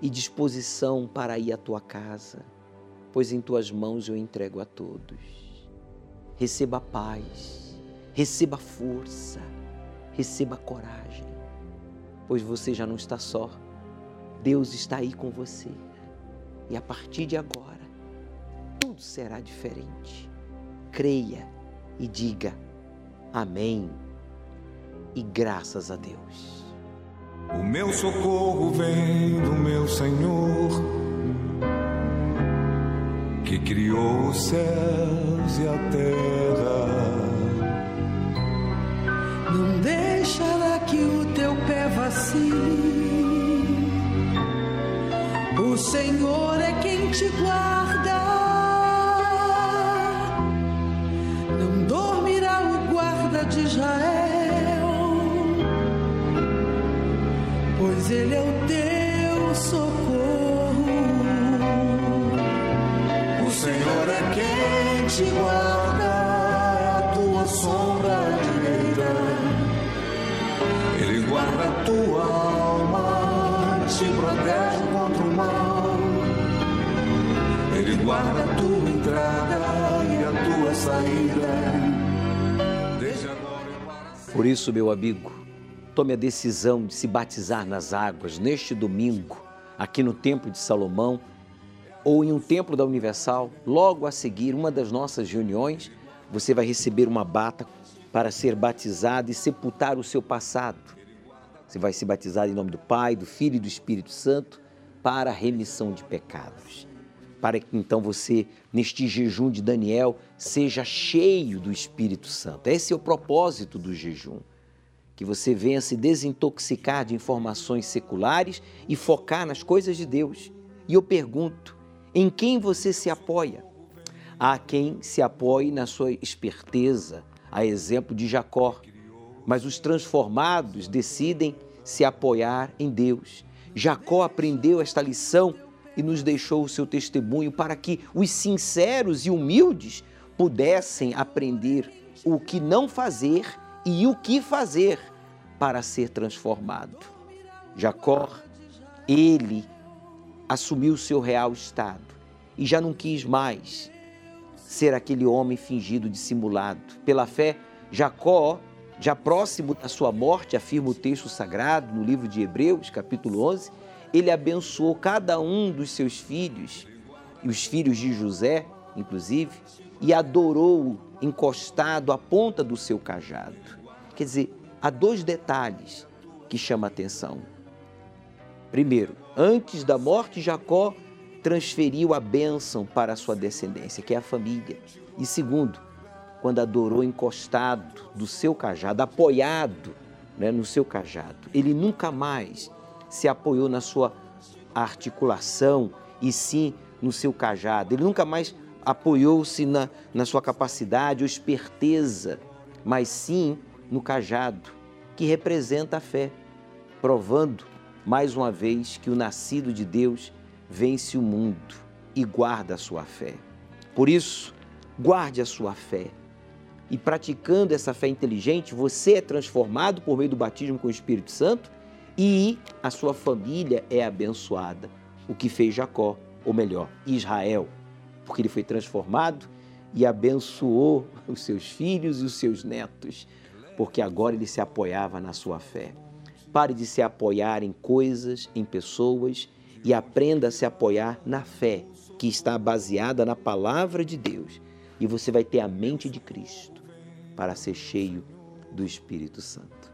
K: e disposição para ir à tua casa, pois em tuas mãos eu entrego a todos. Receba paz, receba força, receba coragem, pois você já não está só. Deus está aí com você. E a partir de agora, tudo será diferente. Creia e diga amém e graças a Deus.
I: O meu socorro vem do meu Senhor, que criou os céus e a terra.
J: Não teu vacile. O Senhor é quem te guarda. Não dormirá o guarda de Israel, pois ele é o teu socorro.
I: O Senhor é quem te guarda, a tua alma, te protege contra o mal. Ele guarda a tua entrada e a tua saída. Desde agora para
K: Por isso, meu amigo, tome a decisão de se batizar nas águas neste domingo, aqui no Templo de Salomão, ou em um templo da Universal. Logo a seguir, uma das nossas reuniões, você vai receber uma bata para ser batizado e sepultar o seu passado. Você vai se batizar em nome do Pai, do Filho e do Espírito Santo para a remissão de pecados. Para que então você, neste jejum de Daniel, seja cheio do Espírito Santo. Esse é o propósito do jejum. Que você venha se desintoxicar de informações seculares e focar nas coisas de Deus. E eu pergunto: em quem você se apoia? Há quem se apoie na sua esperteza, a exemplo de Jacó. Mas os transformados decidem se apoiar em Deus. Jacó aprendeu esta lição e nos deixou o seu testemunho para que os sinceros e humildes pudessem aprender o que não fazer e o que fazer para ser transformado. Jacó, ele assumiu o seu real estado e já não quis mais ser aquele homem fingido, dissimulado. Pela fé, Jacó, já próximo da sua morte, afirma o texto sagrado no livro de Hebreus, capítulo 11, ele abençoou cada um dos seus filhos, e os filhos de José, inclusive, e adorou encostado à ponta do seu cajado. Quer dizer, há dois detalhes que chamam a atenção. Primeiro, antes da morte, Jacó transferiu a bênção para a sua descendência, que é a família. E segundo, quando adorou encostado do seu cajado, apoiado né, no seu cajado, ele nunca mais se apoiou na sua articulação e sim no seu cajado. Ele nunca mais apoiou-se na, na sua capacidade ou esperteza, mas sim no cajado, que representa a fé, provando mais uma vez que o nascido de Deus vence o mundo e guarda a sua fé. Por isso, guarde a sua fé. E praticando essa fé inteligente, você é transformado por meio do batismo com o Espírito Santo e a sua família é abençoada. O que fez Jacó, ou melhor, Israel, porque ele foi transformado e abençoou os seus filhos e os seus netos, porque agora ele se apoiava na sua fé. Pare de se apoiar em coisas, em pessoas e aprenda a se apoiar na fé, que está baseada na palavra de Deus. E você vai ter a mente de Cristo para ser cheio do Espírito Santo.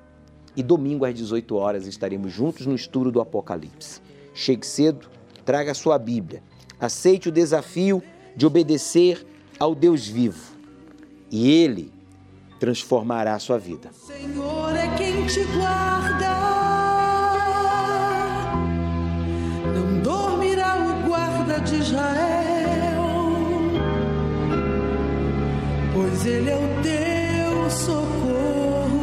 K: E domingo às 18 horas estaremos juntos no estudo do Apocalipse. Chegue cedo, traga sua Bíblia, aceite o desafio de obedecer ao Deus vivo e Ele transformará a sua vida.
J: Senhor é quem te guarda. Não dormirá o guarda de Israel, pois ele é o teu socorro.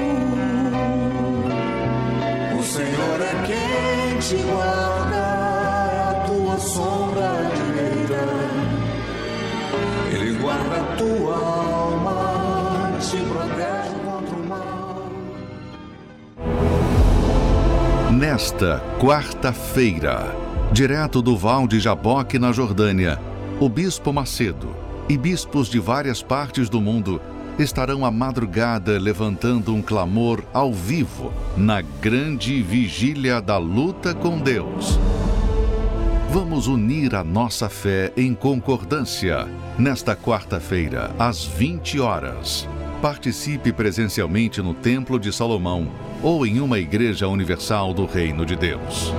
I: O Senhor é quem te guarda, é a tua sombra direita. Ele guarda a tua alma, te protege contra o mal.
A: Nesta quarta-feira, direto do Val de Jaboque, na Jordânia, o Bispo Macedo e bispos de várias partes do mundo estarão à madrugada levantando um clamor ao vivo na grande vigília da luta com Deus. Vamos unir a nossa fé em concordância nesta quarta-feira, às 20 horas. Participe presencialmente no Templo de Salomão ou em uma igreja universal do Reino de Deus.